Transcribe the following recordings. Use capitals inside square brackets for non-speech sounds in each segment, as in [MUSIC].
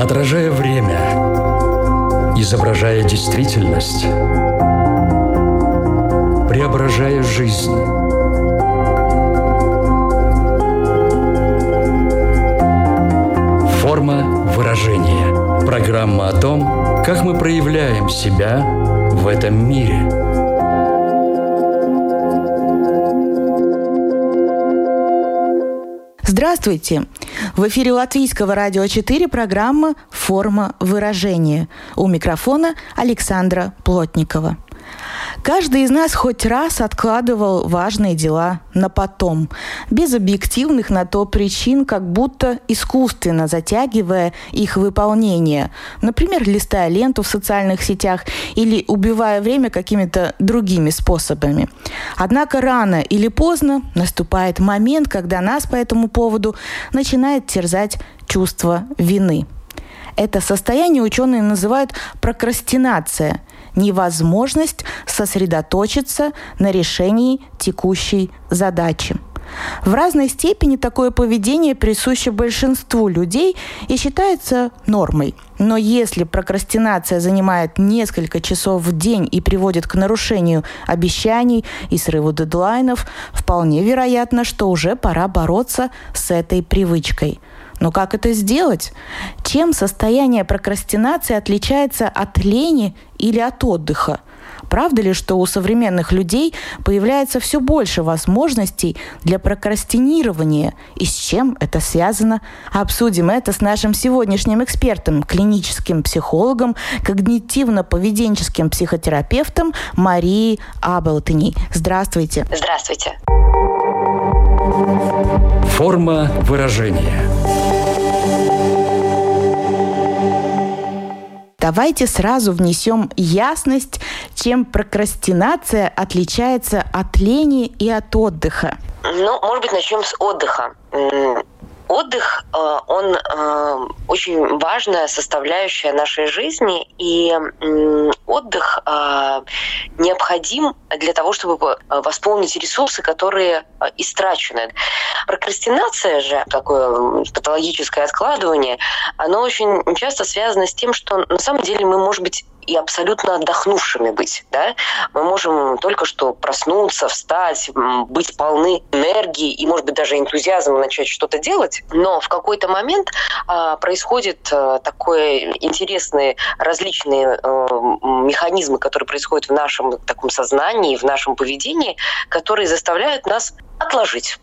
Отражая время, изображая действительность, преображая жизнь. Форма выражения. Программа о том, как мы проявляем себя в этом мире. Здравствуйте! В эфире Латвийского радио 4 программа «Форма выражения». У микрофона Александра Плотникова. Каждый из нас хоть раз откладывал важные дела на потом, без объективных на то причин, как будто искусственно затягивая их выполнение. Например, листая ленту в социальных сетях или убивая время какими-то другими способами. Однако рано или поздно наступает момент, когда нас по этому поводу начинает терзать чувство вины. Это состояние ученые называют прокрастинация – невозможность сосредоточиться на решении текущей задачи. В разной степени такое поведение присуще большинству людей и считается нормой. Но если прокрастинация занимает несколько часов в день и приводит к нарушению обещаний и срыву дедлайнов, вполне вероятно, что уже пора бороться с этой привычкой – но как это сделать? Чем состояние прокрастинации отличается от лени или от отдыха? Правда ли, что у современных людей появляется все больше возможностей для прокрастинирования? И с чем это связано? Обсудим это с нашим сегодняшним экспертом, клиническим психологом, когнитивно-поведенческим психотерапевтом Марией Абелтани. Здравствуйте. Здравствуйте. Форма выражения – Давайте сразу внесем ясность, чем прокрастинация отличается от лени и от отдыха. Ну, может быть, начнем с отдыха отдых, э, он э, очень важная составляющая нашей жизни, и отдых э, необходим для того, чтобы восполнить ресурсы, которые истрачены. Прокрастинация же, такое патологическое откладывание, оно очень часто связано с тем, что на самом деле мы, может быть, и абсолютно отдохнувшими быть. Да? Мы можем только что проснуться, встать, быть полны энергии и, может быть, даже энтузиазмом начать что-то делать, но в какой-то момент а, происходит а, такое интересные различные а, механизмы, которые происходят в нашем таком сознании, в нашем поведении, которые заставляют нас отложить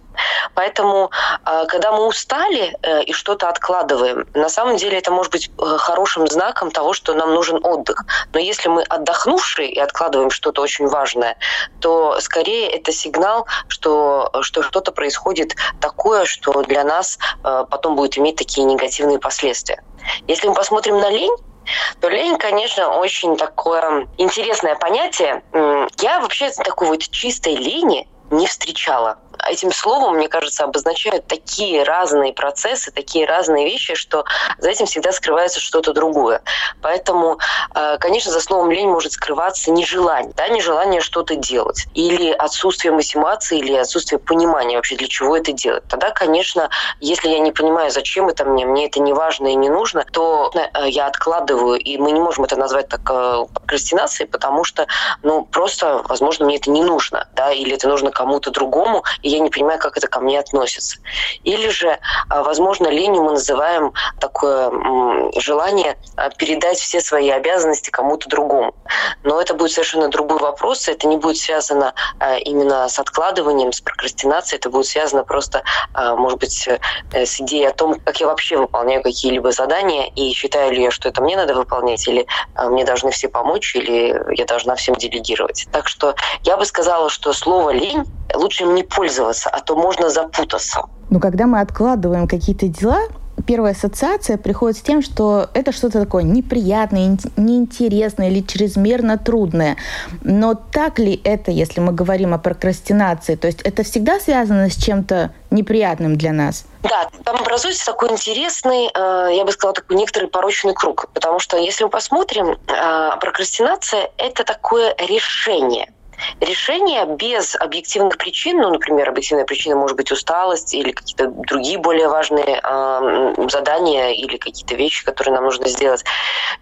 Поэтому, а, когда мы устали э, и что-то откладываем, на самом деле это может быть э, хорошим знаком того, что нам нужен отдых. Но если мы отдохнувшие и откладываем что-то очень важное, то скорее это сигнал, что, что что-то происходит такое, что для нас э, потом будет иметь такие негативные последствия. Если мы посмотрим на лень, то лень, конечно, очень такое интересное понятие. Я вообще такой вот чистой лени не встречала этим словом, мне кажется, обозначают такие разные процессы, такие разные вещи, что за этим всегда скрывается что-то другое. Поэтому, э, конечно, за словом лень может скрываться нежелание, да, нежелание что-то делать, или отсутствие мотивации, или отсутствие понимания вообще, для чего это делать. Тогда, конечно, если я не понимаю, зачем это мне, мне это не важно и не нужно, то э, я откладываю, и мы не можем это назвать так э, прокрастинацией, потому что, ну, просто, возможно, мне это не нужно, да, или это нужно кому-то другому, и я не понимаю, как это ко мне относится. Или же, а, возможно, ленью мы называем такое желание а, передать все свои обязанности кому-то другому. Но это будет совершенно другой вопрос, это не будет связано а, именно с откладыванием, с прокрастинацией, это будет связано просто, может быть, э, с идеей о том, как я вообще выполняю какие-либо задания, и считаю ли я, что это мне надо выполнять, или мне должны все помочь, или я должна всем делегировать. Так что я бы сказала, что слово «лень» лучше им не пользоваться, а то можно запутаться. Но когда мы откладываем какие-то дела, первая ассоциация приходит с тем, что это что-то такое неприятное, неинтересное или чрезмерно трудное. Но так ли это, если мы говорим о прокрастинации? То есть это всегда связано с чем-то неприятным для нас? Да, там образуется такой интересный, э, я бы сказала, такой некоторый порочный круг. Потому что если мы посмотрим, э, прокрастинация – это такое решение – решение без объективных причин, ну, например, объективная причина может быть усталость или какие-то другие более важные э, задания или какие-то вещи, которые нам нужно сделать,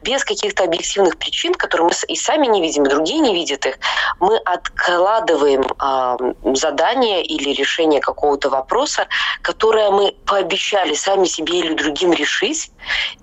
без каких-то объективных причин, которые мы и сами не видим, и другие не видят их, мы откладываем э, задание или решение какого-то вопроса, которое мы пообещали сами себе или другим решить,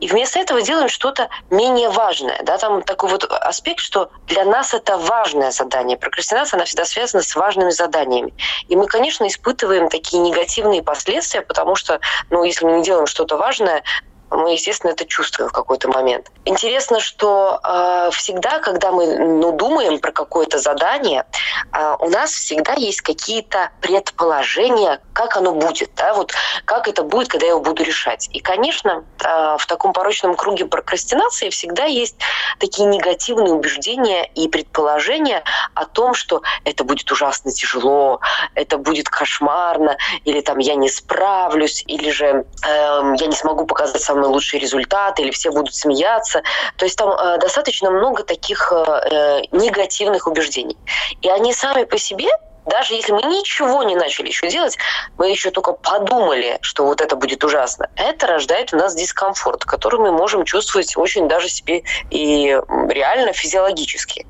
и вместо этого делаем что-то менее важное. Да? Там такой вот аспект, что для нас это важное задание. Прокрастинация, она всегда связана с важными заданиями. И мы, конечно, испытываем такие негативные последствия, потому что, ну, если мы не делаем что-то важное, мы, естественно, это чувствуем в какой-то момент. Интересно, что э, всегда, когда мы ну, думаем про какое-то задание, э, у нас всегда есть какие-то предположения, как оно будет, да, вот как это будет, когда я его буду решать. И, конечно, э, в таком порочном круге прокрастинации всегда есть такие негативные убеждения и предположения о том, что это будет ужасно тяжело, это будет кошмарно, или там я не справлюсь, или же э, я не смогу показать самый самый лучший результат, или все будут смеяться. То есть там э, достаточно много таких э, э, негативных убеждений. И они сами по себе даже если мы ничего не начали еще делать, мы еще только подумали, что вот это будет ужасно, это рождает у нас дискомфорт, который мы можем чувствовать очень даже себе и реально физиологически.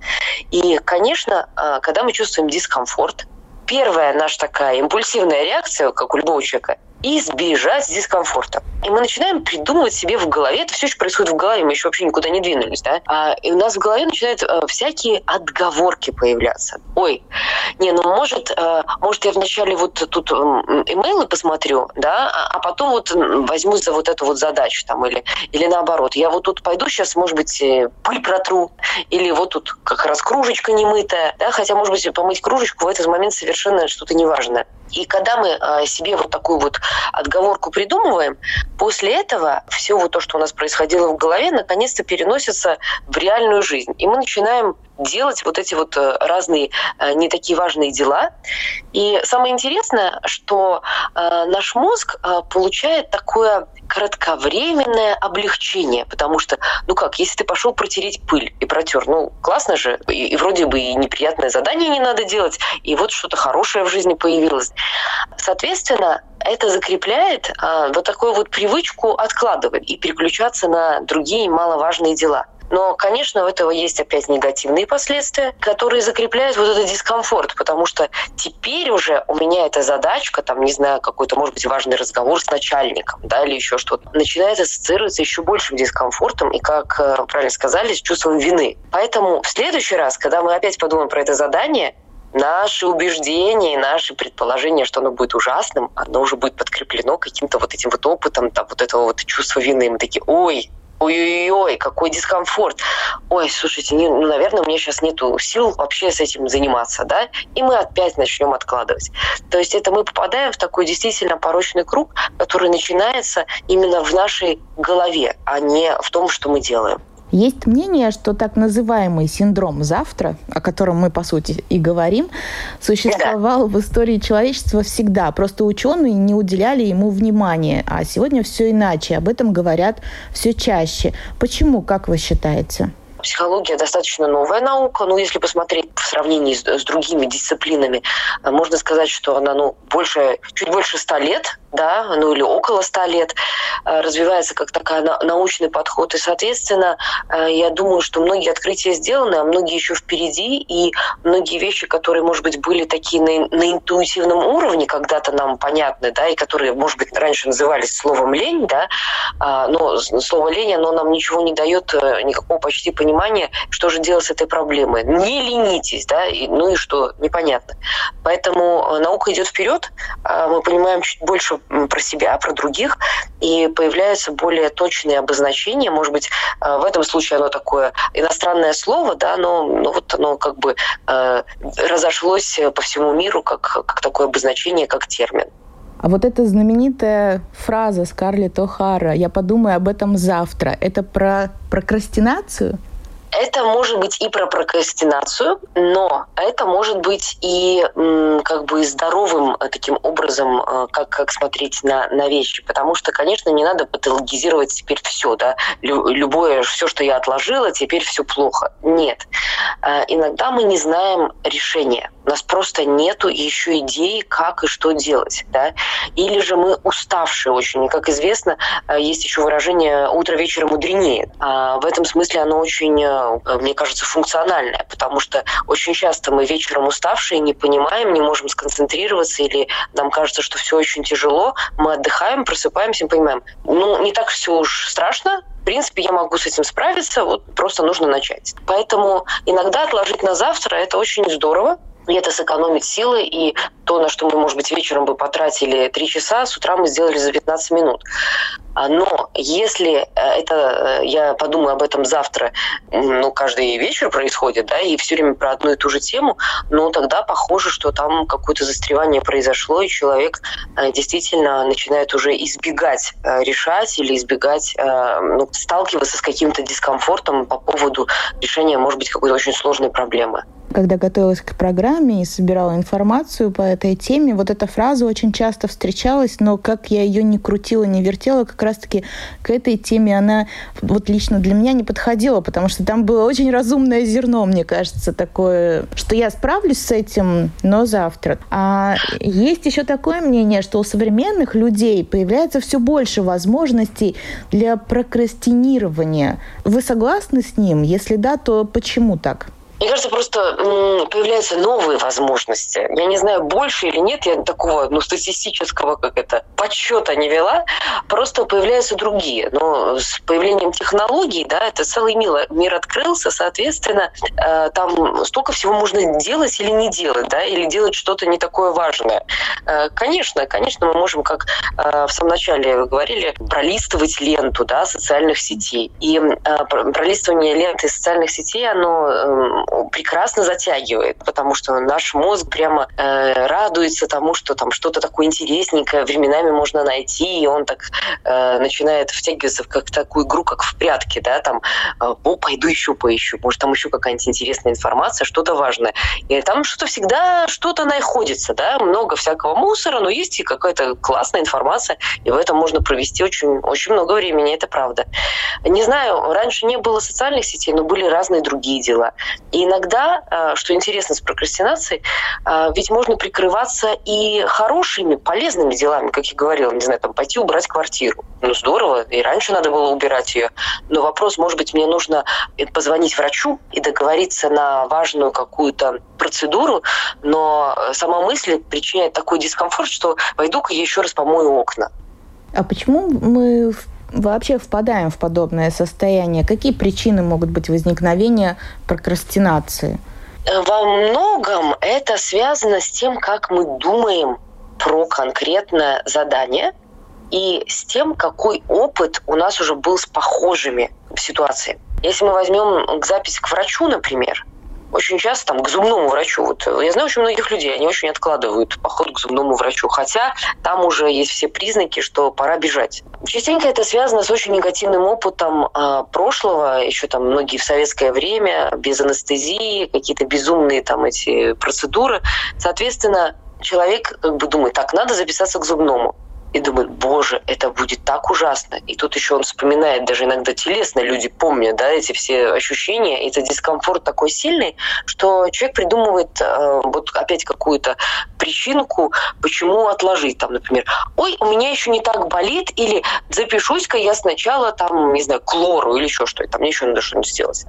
И, конечно, э, когда мы чувствуем дискомфорт, первая наша такая импульсивная реакция, как у любого человека, избежать дискомфорта. И мы начинаем придумывать себе в голове, это все еще происходит в голове, мы еще вообще никуда не двинулись, да, а, и у нас в голове начинают э, всякие отговорки появляться. Ой, не, ну может, э, может я вначале вот тут имейлы посмотрю, да, а, а потом вот возьмусь за вот эту вот задачу там, или, или наоборот, я вот тут пойду сейчас, может быть, э, пыль протру, или вот тут как раз кружечка немытая, да, хотя, может быть, помыть кружечку в этот момент совершенно что-то неважное. И когда мы э, себе вот такую вот отговорку придумываем, после этого все вот то, что у нас происходило в голове, наконец-то переносится в реальную жизнь. И мы начинаем делать вот эти вот э, разные э, не такие важные дела. И самое интересное, что э, наш мозг получает такое кратковременное облегчение, потому что, ну как, если ты пошел протереть пыль и протер, ну классно же, и, и вроде бы и неприятное задание не надо делать, и вот что-то хорошее в жизни появилось. Соответственно, это закрепляет а, вот такую вот привычку откладывать и переключаться на другие маловажные дела. Но, конечно, у этого есть опять негативные последствия, которые закрепляют вот этот дискомфорт, потому что теперь уже у меня эта задачка, там, не знаю, какой-то, может быть, важный разговор с начальником, да, или еще что-то, начинает ассоциироваться еще большим дискомфортом и, как э, правильно сказали, с чувством вины. Поэтому в следующий раз, когда мы опять подумаем про это задание, наши убеждения и наши предположения, что оно будет ужасным, оно уже будет подкреплено каким-то вот этим вот опытом, там, вот этого вот чувства вины. И мы такие, ой, ой-ой-ой, какой дискомфорт. Ой, слушайте, не, ну, наверное, у меня сейчас нет сил вообще с этим заниматься, да? И мы опять начнем откладывать. То есть это мы попадаем в такой действительно порочный круг, который начинается именно в нашей голове, а не в том, что мы делаем. Есть мнение, что так называемый синдром завтра, о котором мы, по сути, и говорим, существовал в истории человечества всегда. Просто ученые не уделяли ему внимания. А сегодня все иначе. Об этом говорят все чаще. Почему, как вы считаете? Психология достаточно новая наука, но если посмотреть в сравнении с, с другими дисциплинами, можно сказать, что она ну, больше, чуть больше ста лет да, ну или около ста лет, э, развивается как такая научный подход. И, соответственно, э, я думаю, что многие открытия сделаны, а многие еще впереди, и многие вещи, которые, может быть, были такие на, на интуитивном уровне, когда-то нам понятны, да, и которые, может быть, раньше назывались словом лень, да, а, но слово лень, оно нам ничего не дает, э, никакого почти понимания, что же делать с этой проблемой. Не ленитесь, да, и, ну и что, непонятно. Поэтому наука идет вперед, а мы понимаем чуть больше про себя, про других, и появляются более точные обозначения. Может быть, э, в этом случае оно такое иностранное слово, да, но ну, вот оно как бы э, разошлось по всему миру как, как такое обозначение, как термин. А вот эта знаменитая фраза Скарлетт О'Хара «Я подумаю об этом завтра» — это про прокрастинацию? Это может быть и про прокрастинацию, но это может быть и как бы здоровым э, таким образом, э, как, как смотреть на, на вещи. Потому что, конечно, не надо патологизировать теперь все, да, любое, все, что я отложила, теперь все плохо. Нет. Э, иногда мы не знаем решения. У нас просто нету еще идеи, как и что делать. Да? Или же мы уставшие очень. И, как известно, есть еще выражение «утро вечера мудренее». А в этом смысле оно очень Э, мне кажется, функциональная, потому что очень часто мы вечером уставшие, не понимаем, не можем сконцентрироваться, или нам кажется, что все очень тяжело, мы отдыхаем, просыпаемся и понимаем, ну, не так все уж страшно, в принципе, я могу с этим справиться, вот просто нужно начать. Поэтому иногда отложить на завтра – это очень здорово, и это сэкономит силы, и то, на что мы, может быть, вечером бы потратили 3 часа, с утра мы сделали за 15 минут. А, но если э, это, э, я подумаю об этом завтра, ну, каждый вечер происходит, да, и все время про одну и ту же тему, ну, тогда похоже, что там какое-то застревание произошло, и человек э, действительно начинает уже избегать решать или избегать, ну, сталкиваться с каким-то дискомфортом по поводу решения, может быть, какой-то очень сложной проблемы когда готовилась к программе и собирала информацию по этой теме, вот эта фраза очень часто встречалась, но как я ее не крутила, не вертела, как раз-таки к этой теме она вот лично для меня не подходила, потому что там было очень разумное зерно, мне кажется, такое, что я справлюсь с этим, но завтра. А есть еще такое мнение, что у современных людей появляется все больше возможностей для прокрастинирования. Вы согласны с ним? Если да, то почему так? Мне кажется, просто появляются новые возможности. Я не знаю, больше или нет, я такого ну, статистического как это подсчета не вела, просто появляются другие. Но с появлением технологий, да, это целый мир, открылся, соответственно, э, там столько всего можно делать или не делать, да, или делать что-то не такое важное. Э, конечно, конечно, мы можем, как э, в самом начале говорили, пролистывать ленту, да, социальных сетей. И пролистывание ленты социальных сетей, оно эм, прекрасно затягивает, потому что наш мозг прямо э, радуется тому, что там что-то такое интересненькое временами можно найти, и он так э, начинает втягиваться в как такую игру, как в прятки, да, там, э, о, пойду еще поищу, может, там еще какая-нибудь интересная информация, что-то важное. И там что-то всегда, что-то находится, да, много всякого мусора, но есть и какая-то классная информация, и в этом можно провести очень, очень много времени, это правда. Не знаю, раньше не было социальных сетей, но были разные другие дела. И иногда, э, что интересно с прокрастинацией, э, ведь можно прикрываться и хорошими, полезными делами, как я говорила, не знаю, там пойти убрать квартиру. Ну, здорово, и раньше надо было убирать ее. Но вопрос, может быть, мне нужно позвонить врачу и договориться на важную какую-то процедуру, но сама мысль причиняет такой дискомфорт, что пойду-ка я еще раз помою окна. А почему мы вообще впадаем в подобное состояние? Какие причины могут быть возникновения прокрастинации? Во многом это связано с тем, как мы думаем про конкретное задание и с тем, какой опыт у нас уже был с похожими ситуациями. Если мы возьмем к записи к врачу, например, очень часто там к зубному врачу. Вот я знаю очень многих людей, они очень откладывают поход к зубному врачу, хотя там уже есть все признаки, что пора бежать. Частенько это связано с очень негативным опытом э, прошлого, еще там многие в советское время, без анестезии, какие-то безумные там эти процедуры. Соответственно, человек как бы думает, так, надо записаться к зубному и думает, боже, это будет так ужасно. И тут еще он вспоминает, даже иногда телесно люди помнят, да, эти все ощущения, это дискомфорт такой сильный, что человек придумывает э, вот опять какую-то причинку, почему отложить, там, например, ой, у меня еще не так болит, или запишусь-ка я сначала, там, не знаю, клору или еще что-то, мне еще надо что-нибудь сделать.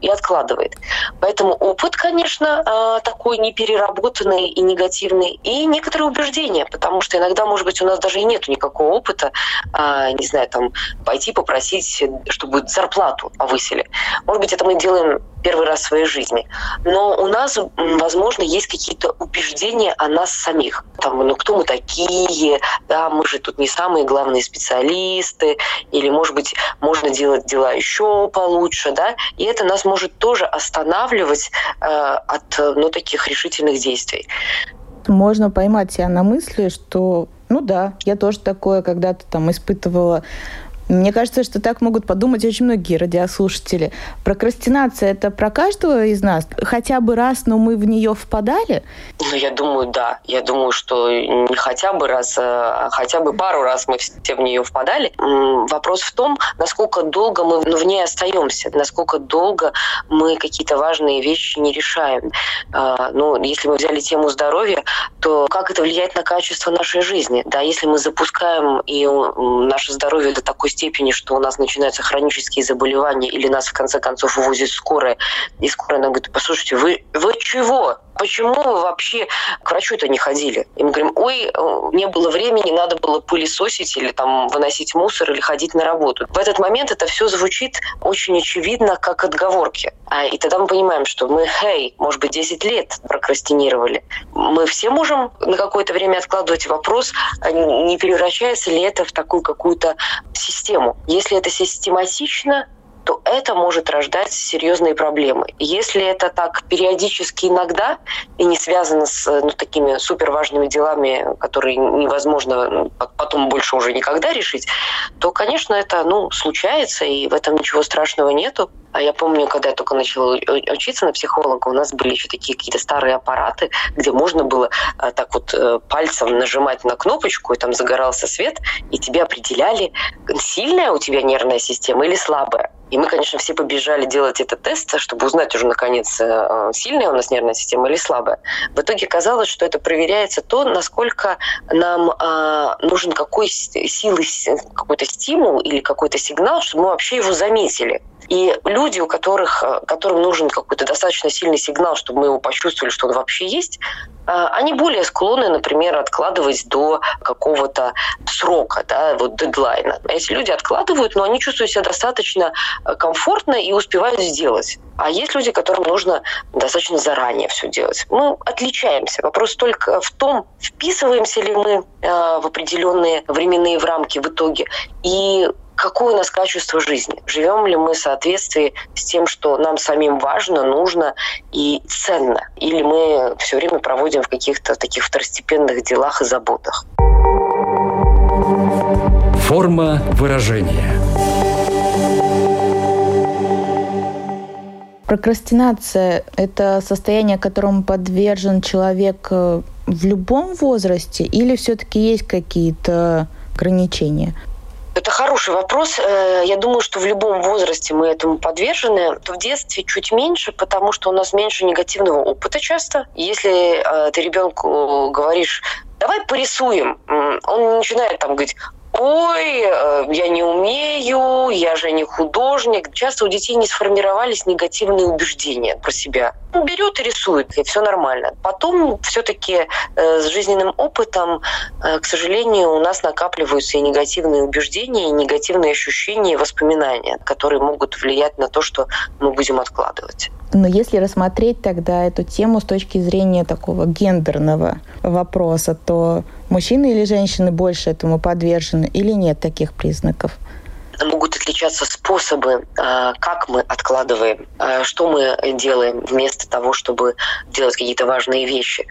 И откладывает. Поэтому опыт, конечно, э, такой непереработанный и негативный, и некоторые убеждения, потому что иногда, может быть, у нас даже нет никакого опыта, а, не знаю, там, пойти попросить, чтобы зарплату повысили. Может быть, это мы делаем первый раз в своей жизни. Но у нас, возможно, есть какие-то убеждения о нас самих. Там, ну, кто мы такие, да, мы же тут не самые главные специалисты, или, может быть, можно делать дела еще получше, да, и это нас может тоже останавливать э, от, ну, таких решительных действий. Можно поймать себя на мысли, что ну да, я тоже такое когда-то там испытывала Мне кажется, что так могут подумать очень многие радиослушатели. Прокрастинация – это про каждого из нас? Хотя бы раз, но мы в нее впадали? Ну, я думаю, да. Я думаю, что не хотя бы раз, а хотя бы пару раз мы все в нее впадали. Вопрос в том, насколько долго мы в ней остаемся, насколько долго мы какие-то важные вещи не решаем. А, ну, если мы взяли тему здоровья, то как это влияет на качество нашей жизни? Да, если мы запускаем и наше здоровье до такой степени, что у нас начинаются хронические заболевания или нас в конце концов увозит скорая, и скорая нам говорит, послушайте, вы, вы чего? Почему вы вообще к врачу-то не ходили? И мы говорим, ой, не было времени, надо было пылесосить или там выносить мусор или ходить на работу. В этот момент это все звучит очень очевидно, как отговорки. А, и тогда мы понимаем, что мы, хей, может быть, 10 лет прокрастинировали. Мы все можем на какое-то время откладывать вопрос, а не превращается ли это в такую какую-то систему. Если это систематично, то это может рождать серьезные проблемы. Если это так периодически иногда и не связано с ну, такими суперважными делами, которые невозможно ну, потом больше уже никогда решить, то, конечно, это ну, случается, и в этом ничего страшного нету. А я помню, когда я только начала учиться на психолога, у нас были еще такие какие-то старые аппараты, где можно было а, так вот э, пальцем нажимать на кнопочку, и там загорался свет, и тебе определяли, сильная у тебя нервная система или слабая. И мы, конечно, все побежали делать этот тест, чтобы узнать уже, наконец, э, сильная у нас нервная система или слабая. В итоге казалось, что это проверяется то, насколько нам э, нужен какой силы, какой-то стимул или какой-то сигнал, чтобы мы вообще его заметили. И люди, у которых, э, которым нужен какой-то достаточно сильный сигнал, чтобы мы его почувствовали, что он вообще есть, э, они более склонны, например, откладывать до какого-то срока, да, вот дедлайна. Эти люди откладывают, но они чувствуют себя достаточно э, комфортно и успевают сделать. А есть люди, которым нужно достаточно заранее все делать. Мы отличаемся. Вопрос только в том, вписываемся ли мы в определенные временные рамки в итоге и какое у нас качество жизни, живем ли мы в соответствии с тем, что нам самим важно, нужно и ценно, или мы все время проводим в каких-то таких второстепенных делах и заботах. Форма выражения. Прокрастинация – это состояние, которому подвержен человек э, в любом возрасте или все-таки есть какие-то ограничения? Это хороший вопрос. Э, я думаю, что в любом возрасте мы этому подвержены. В детстве чуть меньше, потому что у нас меньше негативного опыта часто. Если э, ты ребенку говоришь, давай порисуем, он начинает там говорить, ой, э, я не умею, я же не художник. Часто у детей не сформировались негативные убеждения про себя. Берет и рисует, и все нормально. Потом все-таки э, с жизненным опытом, э, к сожалению, у нас накапливаются и негативные убеждения, и негативные ощущения, и воспоминания, которые могут влиять на то, что мы будем откладывать. Но если рассмотреть тогда эту тему с точки зрения такого гендерного вопроса, то мужчины или женщины больше этому подвержены или нет таких признаков? Отличаться способы, а, как мы откладываем, а, что мы делаем вместо того, чтобы делать какие-то важные вещи.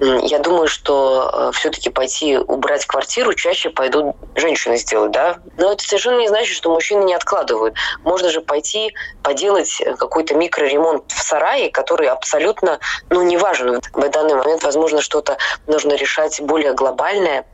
Я думаю, что а, все-таки пойти убрать квартиру чаще пойдут женщины сделать, да? Но это совершенно не значит, что мужчины не откладывают. Можно же пойти поделать какой-то микроремонт в сарае, который абсолютно, ну, не важен. В данный момент, возможно, что-то нужно решать более глобальное,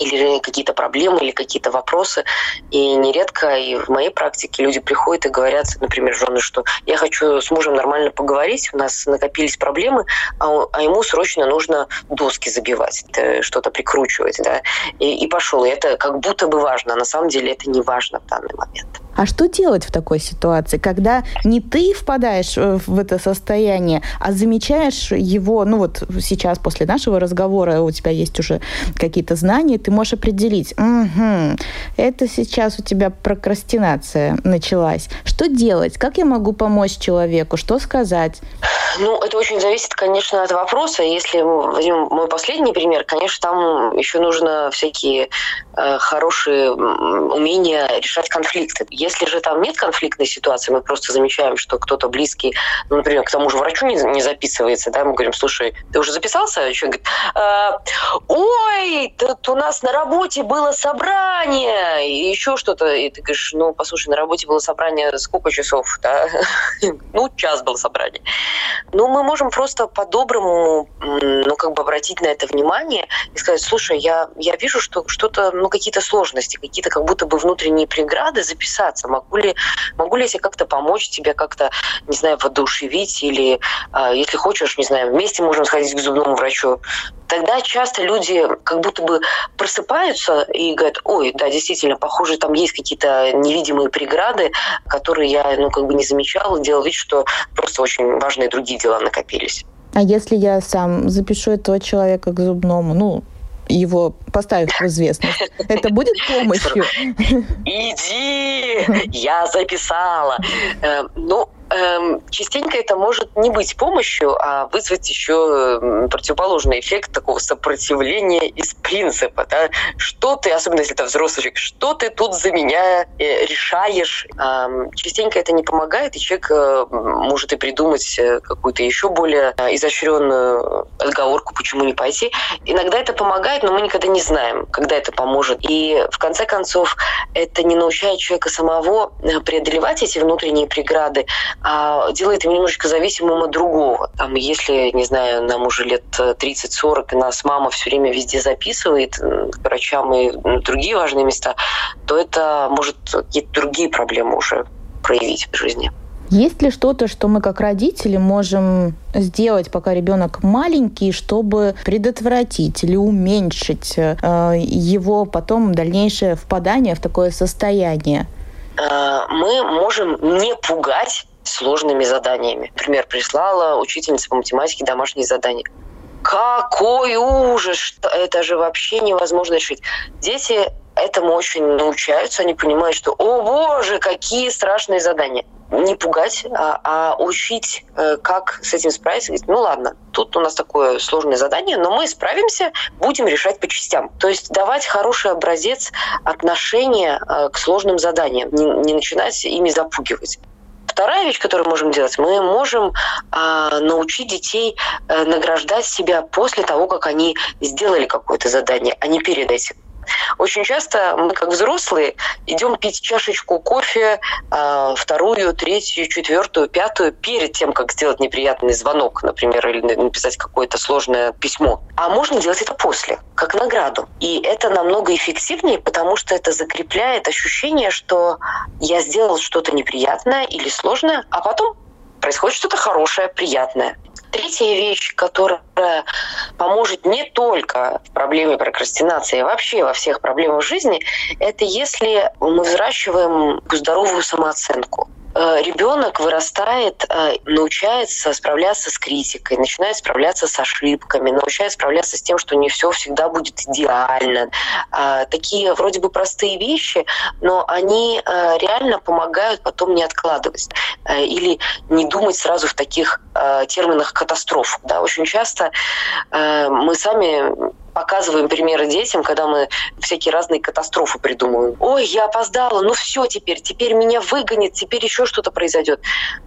или какие-то проблемы, или какие-то вопросы. И нередко и в моей практике люди приходят и говорят, например, жены, что я хочу с мужем нормально поговорить, у нас накопились проблемы, а, а ему срочно нужно доски забивать, что-то прикручивать. Да? И, и пошел. И это как будто бы важно, а на самом деле это не важно в данный момент. А что делать в такой ситуации, когда не ты впадаешь э, в это состояние, а замечаешь его, ну вот сейчас после нашего разговора у тебя есть уже какие-то знания, ты можешь определить, угу, это сейчас у тебя прокрастинация началась. Что делать? Как я могу помочь человеку? Что сказать? Ну, это очень зависит, конечно, от вопроса. Если возьмем мой последний пример, конечно, там еще нужно всякие э, хорошие умения решать конфликты. Же там нет конфликтной ситуации, мы просто замечаем, что кто-то близкий, ну, например, к тому же врачу не, не записывается, да, мы говорим, слушай, ты уже записался? Человек говорит, э, ой, тут у нас на работе было собрание, и еще что-то. И ты говоришь, ну, послушай, на работе было собрание сколько часов, да? [LAUGHS] ну, час было собрание. Ну, мы можем просто по-доброму, ну, как бы обратить на это внимание и сказать, слушай, я, я вижу, что что-то, ну, какие-то сложности, какие-то как будто бы внутренние преграды записаться. Могу ли, могу ли я тебе как-то помочь, тебе как-то, не знаю, воодушевить или, э, если хочешь, не знаю, вместе можем сходить к зубному врачу. Тогда часто люди как будто бы просыпаются и говорят, ой, да, действительно, похоже, там есть какие-то невидимые преграды, которые я, ну, как бы не замечала, делал вид, что просто очень важные другие дела накопились. А если я сам запишу этого человека к зубному, ну, его поставив в известность, это будет помощью? Иди, я записала. Э, ну, частенько это может не быть помощью, а вызвать еще противоположный эффект такого сопротивления из принципа. Да? Что ты, особенно если это взрослый человек, что ты тут за меня э, решаешь? Эм, частенько это не помогает, и человек э, может и придумать э, какую-то еще более изощренную отговорку, почему не пойти. Иногда это помогает, но мы никогда не знаем, когда это поможет. И в конце концов, это не научает человека самого преодолевать эти внутренние преграды, а делает его немножечко зависимым от другого. Там, если, не знаю, нам уже лет 30-40, и нас мама все время везде записывает к врачам и другие важные места, то это может какие-то другие проблемы уже проявить в жизни. Есть ли что-то, что мы как родители можем сделать, пока ребенок маленький, чтобы предотвратить или уменьшить э, его потом дальнейшее впадание в такое состояние? Э, мы можем не пугать сложными заданиями. Например, прислала учительница по математике домашнее задание. Какой ужас! Это же вообще невозможно решить. Дети этому очень научаются, они понимают, что, о боже, какие страшные задания. Не пугать, а, а учить, э, как с этим справиться. Говорить, ну ладно, тут у нас такое сложное задание, но мы справимся, будем решать по частям. То есть давать хороший образец отношения э, к сложным заданиям, не, не начинать ими запугивать. Вторая вещь, которую мы можем делать, мы можем э, научить детей э, награждать себя после того, как они сделали какое-то задание, а не перед этим. Очень часто мы, как взрослые, идем пить чашечку кофе, а, вторую, третью, четвертую, пятую, перед тем, как сделать неприятный звонок, например, или написать какое-то сложное письмо. А можно делать это после, как награду. И это намного эффективнее, потому что это закрепляет ощущение, что я сделал что-то неприятное или сложное, а потом происходит что-то хорошее, приятное. Третья вещь, которая поможет не только в проблеме прокрастинации, а вообще во всех проблемах жизни, это если мы взращиваем здоровую самооценку. Э, ребенок вырастает, э, научается справляться с критикой, начинает справляться с ошибками, научается справляться с тем, что не все всегда будет идеально. А, такие вроде бы простые вещи, но они э, реально помогают потом не откладывать или не думать сразу в таких терминах катастроф. Да, очень часто мы сами показываем примеры детям, когда мы всякие разные катастрофы придумываем. Ой, я опоздала, ну все теперь, теперь меня выгонят, теперь еще что-то произойдет.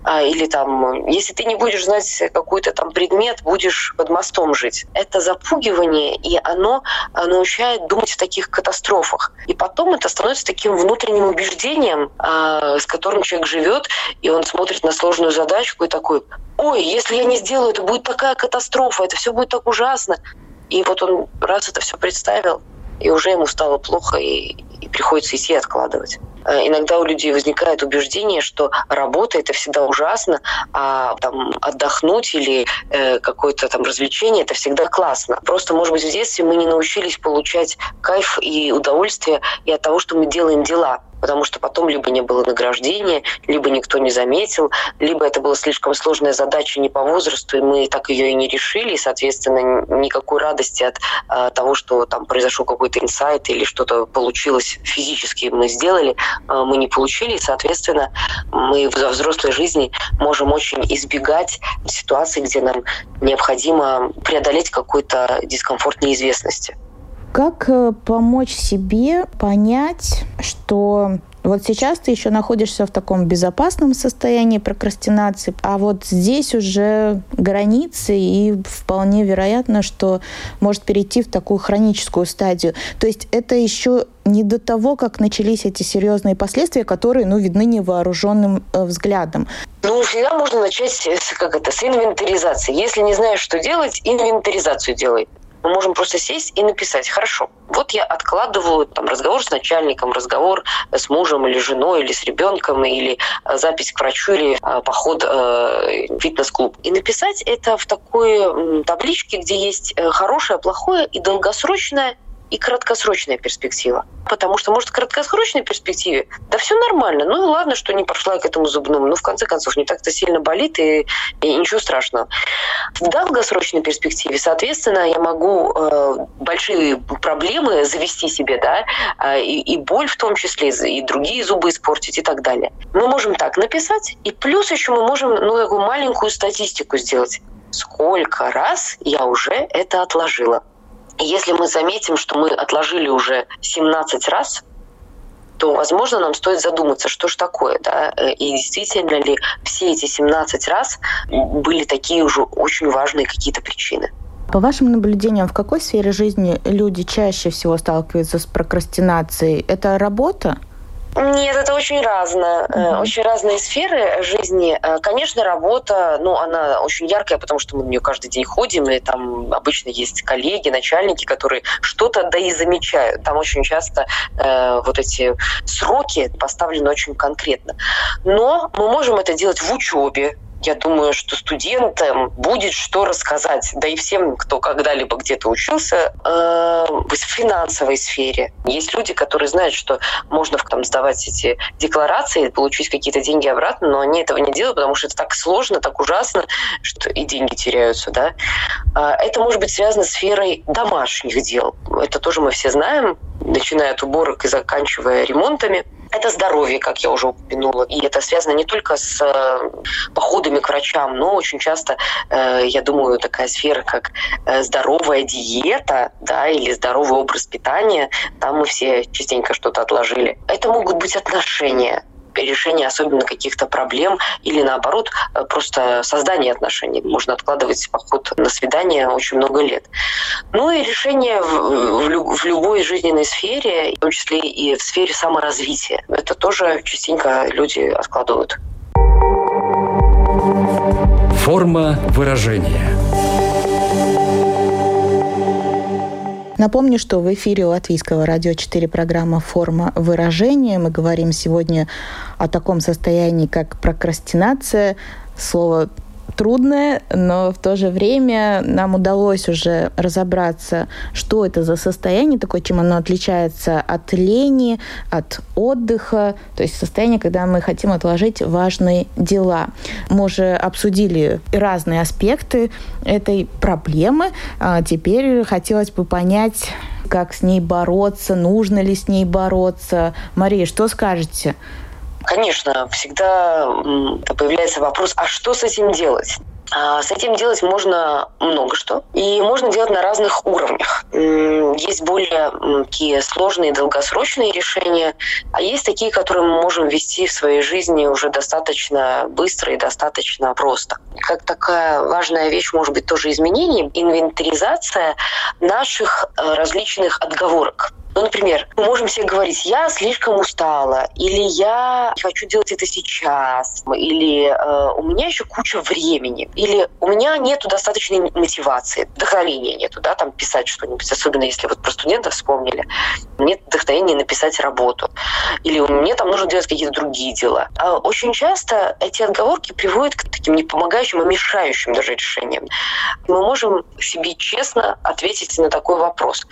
А, или там, если ты не будешь знать какой-то там предмет, будешь под мостом жить. Это запугивание, и оно научает думать в таких катастрофах. И потом это становится таким внутренним убеждением, а, с которым человек живет, и он смотрит на сложную задачку и такой, ой, если я не сделаю, это будет такая катастрофа, это все будет так ужасно. И вот он раз это все представил, и уже ему стало плохо, и, и приходится идти откладывать. Э, иногда у людей возникает убеждение, что работа это всегда ужасно, а там отдохнуть или э, какое-то там развлечение это всегда классно. Просто, может быть, в детстве мы не научились получать кайф и удовольствие и от того, что мы делаем дела потому что потом либо не было награждения, либо никто не заметил, либо это была слишком сложная задача не по возрасту, и мы так ее и не решили, и, соответственно, никакой радости от а, того, что там произошел какой-то инсайт или что-то получилось физически мы сделали, а, мы не получили, и, соответственно, мы во взрослой жизни можем очень избегать ситуаций, где нам необходимо преодолеть какой-то дискомфорт неизвестности. Как э, помочь себе понять, что вот сейчас ты еще находишься в таком безопасном состоянии прокрастинации, а вот здесь уже границы, и вполне вероятно, что может перейти в такую хроническую стадию. То есть это еще не до того, как начались эти серьезные последствия, которые, ну, видны невооруженным э, взглядом. Ну, всегда можно начать с, как это, с инвентаризации. Если не знаешь, что делать, инвентаризацию делай мы можем просто сесть и написать, хорошо, вот я откладываю там, разговор с начальником, разговор с мужем или женой, или с ребенком, или э, запись к врачу, или э, поход э, в фитнес-клуб. И написать это в такой табличке, где есть э, хорошее, плохое и долгосрочное и краткосрочная перспектива. Потому что, может, в краткосрочной перспективе, да все нормально, ну ладно, что не пошла к этому зубному, ну, в конце концов, не так-то сильно болит, и, и ничего страшного. В долгосрочной перспективе, соответственно, я могу э, большие проблемы завести себе, да, э, и, и боль в том числе, и другие зубы испортить и так далее. Мы можем так написать, и плюс еще мы можем, ну, такую маленькую статистику сделать. Сколько раз я уже это отложила? Если мы заметим, что мы отложили уже 17 раз, то, возможно, нам стоит задуматься, что же такое, да, и действительно ли все эти 17 раз были такие уже очень важные какие-то причины. По вашим наблюдениям, в какой сфере жизни люди чаще всего сталкиваются с прокрастинацией? Это работа? Нет, это очень разное. Mm-hmm. Очень разные сферы жизни. Э, конечно, работа, ну, она очень яркая, потому что мы в нее каждый день ходим, и там обычно есть коллеги, начальники, которые что-то да и замечают. Там очень часто э, вот эти сроки поставлены очень конкретно. Но мы можем это делать в учебе, я думаю, что студентам будет что рассказать, да и всем, кто когда-либо где-то учился, э, в финансовой сфере. Есть люди, которые знают, что можно там сдавать эти декларации, получить какие-то деньги обратно, но они этого не делают, потому что это так сложно, так ужасно, что и деньги теряются, да. А это может быть связано с сферой домашних дел. Это тоже мы все знаем, начиная от уборок и заканчивая ремонтами это здоровье, как я уже упомянула. И это связано не только с э, походами к врачам, но очень часто, э, я думаю, такая сфера, как э, здоровая диета да, или здоровый образ питания, там мы все частенько что-то отложили. Это могут быть отношения решение особенно каких-то проблем или наоборот э, просто создание отношений. Можно откладывать поход на свидание очень много лет. Ну и решение в, в, в любой жизненной сфере, в том числе и в сфере саморазвития. Это тоже частенько люди откладывают. Форма выражения. Напомню, что в эфире Латвийского радио 4 программа «Форма выражения». Мы говорим сегодня о таком состоянии, как прокрастинация. Слово трудное, но в то же время нам удалось уже разобраться, что это за состояние такое, чем оно отличается от лени, от отдыха, то есть состояние, когда мы хотим отложить важные дела. Мы уже обсудили разные аспекты этой проблемы. А теперь хотелось бы понять, как с ней бороться, нужно ли с ней бороться. Мария, что скажете? Конечно, всегда появляется вопрос, а что с этим делать? А с этим делать можно много что. И можно делать на разных уровнях. Есть более такие сложные долгосрочные решения, а есть такие, которые мы можем вести в своей жизни уже достаточно быстро и достаточно просто. Как такая важная вещь может быть тоже изменение, инвентаризация наших э, различных отговорок. Ну, например, мы можем себе говорить, я слишком устала, или я хочу делать это сейчас, или э, у меня еще куча времени, или у меня нету достаточной мотивации, вдохновения нету, да, там писать что-нибудь, особенно если вот про студентов вспомнили, нет вдохновения написать работу, или мне там нужно делать какие-то другие дела. А очень часто эти отговорки приводят к таким не помогающим, а мешающим даже решениям. Мы можем себе честно ответить на такой вопрос.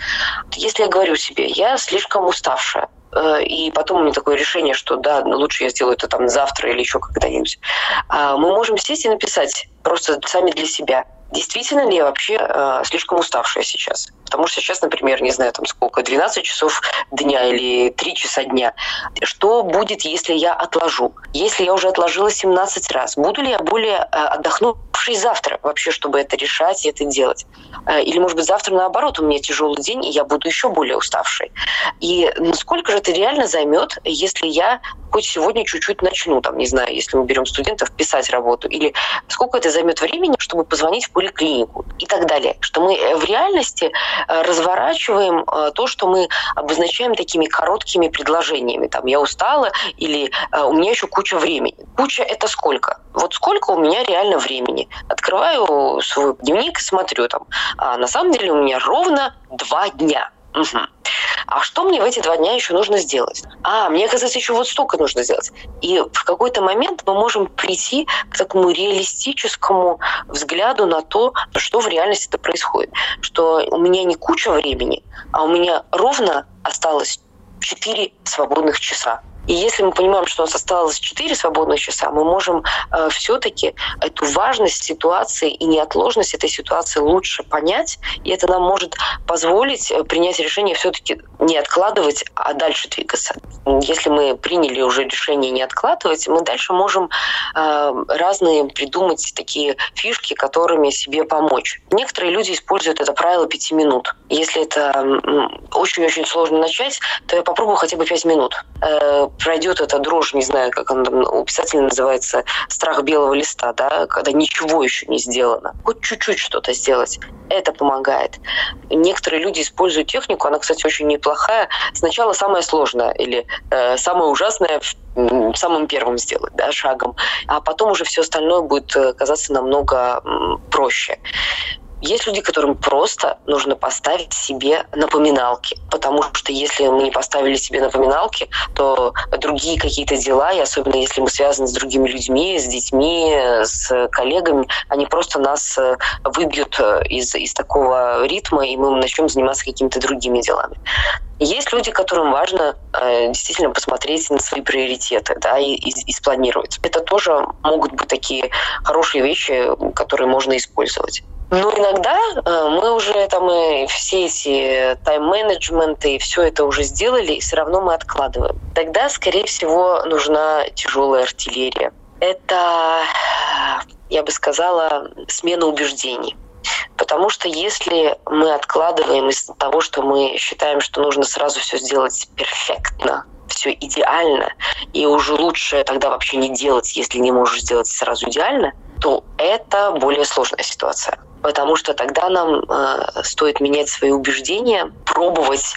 Если я говорю себе, я слишком уставшая. э, и потом у меня такое решение, что да, лучше я сделаю это там завтра или еще когда-нибудь. А мы можем сесть и написать просто сами для себя. Действительно ли я вообще э, слишком уставшая сейчас? Потому что сейчас, например, не знаю, там сколько, 12 часов дня или 3 часа дня. Что будет, если я отложу? Если я уже отложила 17 раз, буду ли я более э, отдохнувшей завтра вообще, чтобы это решать и это делать? Э, или, может быть, завтра наоборот, у меня тяжелый день, и я буду еще более уставшей. И сколько же это реально займет, если я хоть сегодня чуть-чуть начну, там, не знаю, если мы берем студентов, писать работу, или сколько это займет времени, чтобы позвонить в поликлинику и так далее. Что мы в реальности Э, разворачиваем э, то, что мы обозначаем такими короткими предложениями. Там «я устала» или э, «у меня еще куча времени». Куча – это сколько? Вот сколько у меня реально времени? Открываю свой дневник и смотрю там. А на самом деле у меня ровно два дня. Угу. А что мне в эти два дня еще нужно сделать? А, мне, оказывается, еще вот столько нужно сделать. И в какой-то момент мы можем прийти к такому реалистическому взгляду на то, что в реальности это происходит. Что у меня не куча времени, а у меня ровно осталось 4 свободных часа. И если мы понимаем, что у нас осталось 4 свободных часа, мы можем э, все-таки эту важность ситуации и неотложность этой ситуации лучше понять, и это нам может позволить э, принять решение все-таки не откладывать, а дальше двигаться. Если мы приняли уже решение не откладывать, мы дальше можем э, разные придумать такие фишки, которыми себе помочь. Некоторые люди используют это правило пяти минут. Если это очень-очень сложно начать, то я попробую хотя бы пять минут э, пройдет эта дрожь, не знаю, как он там у писателя называется, страх белого листа, да, когда ничего еще не сделано. Хоть чуть-чуть что-то сделать. Это помогает. Некоторые люди используют технику, она, кстати, очень неплохая. Сначала самое сложное или э, самое ужасное самым первым сделать, да, шагом, а потом уже все остальное будет э, казаться намного проще. Есть люди, которым просто нужно поставить себе напоминалки, потому что если мы не поставили себе напоминалки, то другие какие-то дела, и особенно если мы связаны с другими людьми, с детьми, с коллегами, они просто нас э, выбьют э, из, из такого ритма, и мы начнем заниматься какими-то другими делами. Есть люди, которым важно э, действительно посмотреть на свои приоритеты да, и, и, и спланировать. Это тоже могут быть такие хорошие вещи, которые можно использовать. Но иногда э, мы уже там и все эти тайм-менеджменты и все это уже сделали, и все равно мы откладываем. Тогда, скорее всего, нужна тяжелая артиллерия. Это, я бы сказала, смена убеждений. Потому что если мы откладываем из того, что мы считаем, что нужно сразу все сделать перфектно, все идеально, и уже лучше тогда вообще не делать, если не можешь сделать сразу идеально, то это более сложная ситуация потому что тогда нам э, стоит менять свои убеждения, пробовать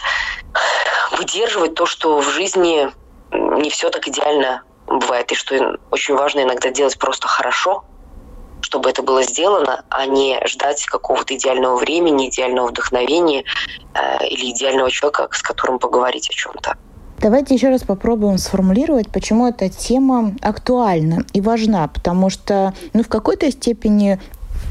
выдерживать то, что в жизни не все так идеально бывает, и что очень важно иногда делать просто хорошо, чтобы это было сделано, а не ждать какого-то идеального времени, идеального вдохновения э, или идеального человека, с которым поговорить о чем-то. Давайте еще раз попробуем сформулировать, почему эта тема актуальна и важна, потому что ну, в какой-то степени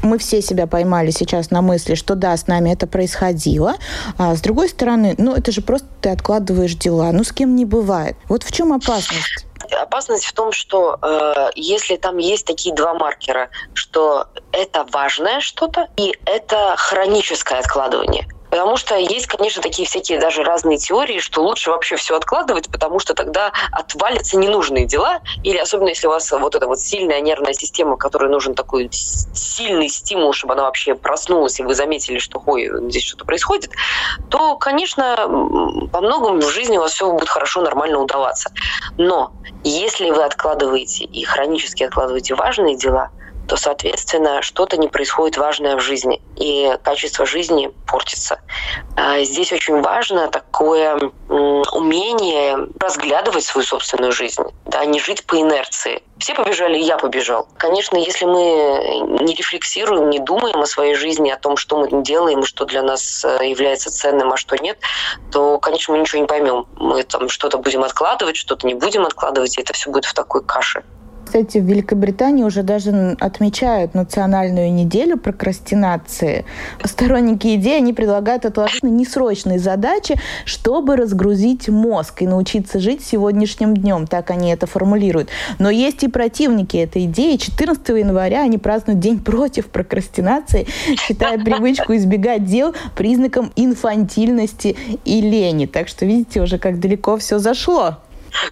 мы все себя поймали сейчас на мысли, что да, с нами это происходило. А с другой стороны, ну это же просто ты откладываешь дела. Ну с кем не бывает. Вот в чем опасность? Опасность в том, что э, если там есть такие два маркера, что это важное что-то и это хроническое откладывание. Потому что есть, конечно, такие всякие даже разные теории, что лучше вообще все откладывать, потому что тогда отвалятся ненужные дела, или особенно если у вас вот эта вот сильная нервная система, которой нужен такой сильный стимул, чтобы она вообще проснулась, и вы заметили, что ой, здесь что-то происходит, то, конечно, по многому в жизни у вас все будет хорошо, нормально удаваться. Но если вы откладываете и хронически откладываете важные дела – то, соответственно, что-то не происходит важное в жизни, и качество жизни портится. А здесь очень важно такое умение разглядывать свою собственную жизнь, да, не жить по инерции. Все побежали, и я побежал. Конечно, если мы не рефлексируем, не думаем о своей жизни, о том, что мы делаем что для нас э, является ценным, а что нет, то, конечно, мы ничего не поймем. Мы там что-то будем откладывать, что-то не будем откладывать, и это все будет в такой каше. Кстати, в Великобритании уже даже отмечают национальную неделю прокрастинации. Сторонники идеи, они предлагают отложить на несрочные задачи, чтобы разгрузить мозг и научиться жить сегодняшним днем. Так они это формулируют. Но есть и противники этой идеи. 14 января они празднуют День против прокрастинации, считая привычку избегать дел признаком инфантильности и лени. Так что видите уже, как далеко все зашло.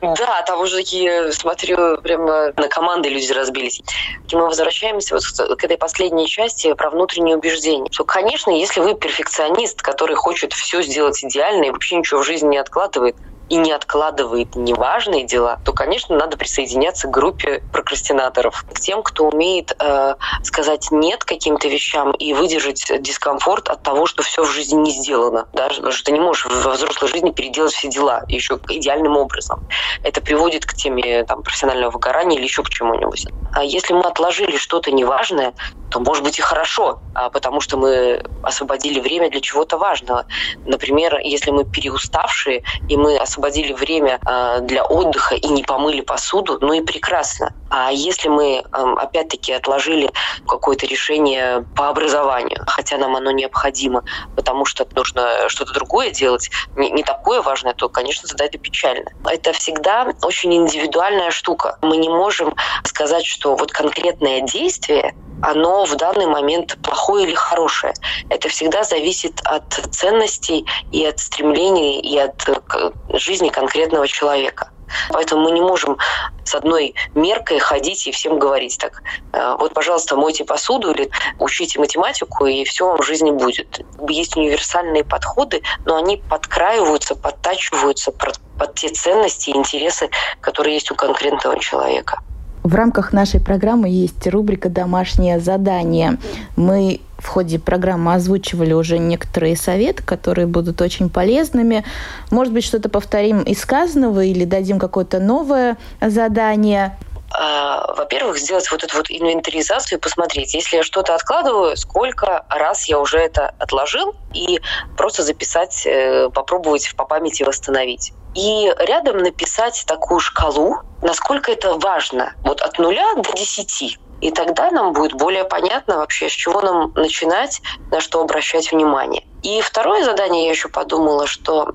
Да, там уже такие, смотрю, прямо на команды люди разбились. И мы возвращаемся вот к этой последней части про внутренние убеждения. Что, конечно, если вы перфекционист, который хочет все сделать идеально и вообще ничего в жизни не откладывает, и не откладывает неважные дела, то, конечно, надо присоединяться к группе прокрастинаторов, к тем, кто умеет э, сказать нет каким-то вещам и выдержать дискомфорт от того, что все в жизни не сделано. Да? Потому что ты не можешь во взрослой жизни переделать все дела еще идеальным образом. Это приводит к теме там, профессионального выгорания или еще к чему-нибудь. А если мы отложили что-то неважное, то может быть и хорошо, а потому что мы освободили время для чего-то важного. Например, если мы переуставшие, и мы освободили время а, для отдыха и не помыли посуду, ну и прекрасно. А если мы, опять-таки, отложили какое-то решение по образованию, хотя нам оно необходимо, потому что нужно что-то другое делать, не такое важное, то, конечно, тогда это печально. Это всегда очень индивидуальная штука. Мы не можем сказать, что вот конкретное действие оно в данный момент плохое или хорошее. Это всегда зависит от ценностей и от стремлений и от э, жизни конкретного человека. Поэтому мы не можем с одной меркой ходить и всем говорить так, «Э, вот, пожалуйста, мойте посуду или учите математику, и все вам в жизни будет. Есть универсальные подходы, но они подкраиваются, подтачиваются под те ценности и интересы, которые есть у конкретного человека. В рамках нашей программы есть рубрика «Домашнее задание». Мы в ходе программы озвучивали уже некоторые советы, которые будут очень полезными. Может быть, что-то повторим из сказанного или дадим какое-то новое задание. А, во-первых, сделать вот эту вот инвентаризацию и посмотреть, если я что-то откладываю, сколько раз я уже это отложил, и просто записать, э, попробовать по памяти восстановить. И рядом написать такую шкалу, насколько это важно, вот от нуля до десяти. И тогда нам будет более понятно вообще, с чего нам начинать, на что обращать внимание. И второе задание я еще подумала, что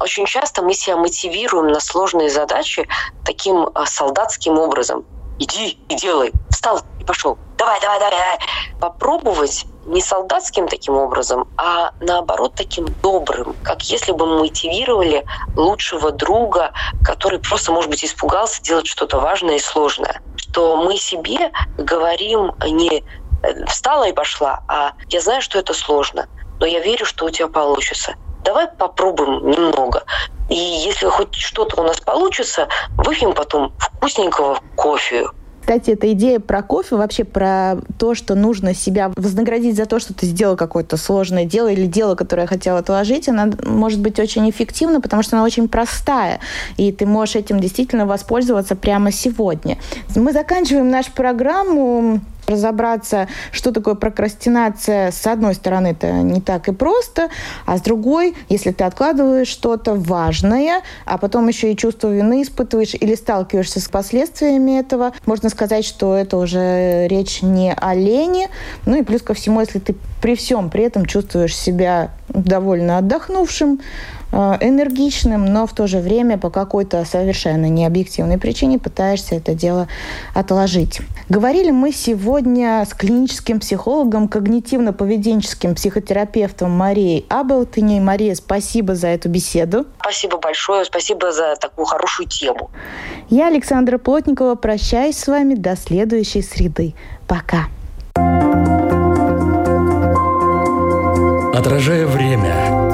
очень часто мы себя мотивируем на сложные задачи таким а, солдатским образом. Иди и делай. Встал и пошел. Давай, давай, давай, давай. Попробовать не солдатским таким образом, а наоборот таким добрым, как если бы мы мотивировали лучшего друга, который просто, может быть, испугался делать что-то важное и сложное. Что мы себе говорим не э, встала и пошла, а я знаю, что это сложно, но я верю, что у тебя получится. Давай попробуем немного. И если хоть что-то у нас получится, выпьем потом вкусненького кофе, кстати, эта идея про кофе, вообще про то, что нужно себя вознаградить за то, что ты сделал какое-то сложное дело или дело, которое я хотела отложить, она может быть очень эффективна, потому что она очень простая, и ты можешь этим действительно воспользоваться прямо сегодня. Мы заканчиваем нашу программу разобраться, что такое прокрастинация, с одной стороны, это не так и просто, а с другой, если ты откладываешь что-то важное, а потом еще и чувство вины испытываешь или сталкиваешься с последствиями этого, можно сказать, что это уже речь не о лени. Ну и плюс ко всему, если ты при всем при этом чувствуешь себя довольно отдохнувшим, энергичным, но в то же время по какой-то совершенно необъективной причине пытаешься это дело отложить. Говорили мы сегодня с клиническим психологом, когнитивно-поведенческим психотерапевтом Марией Абелтыней. Мария, спасибо за эту беседу. Спасибо большое, спасибо за такую хорошую тему. Я, Александра Плотникова, прощаюсь с вами до следующей среды. Пока. Отражая время,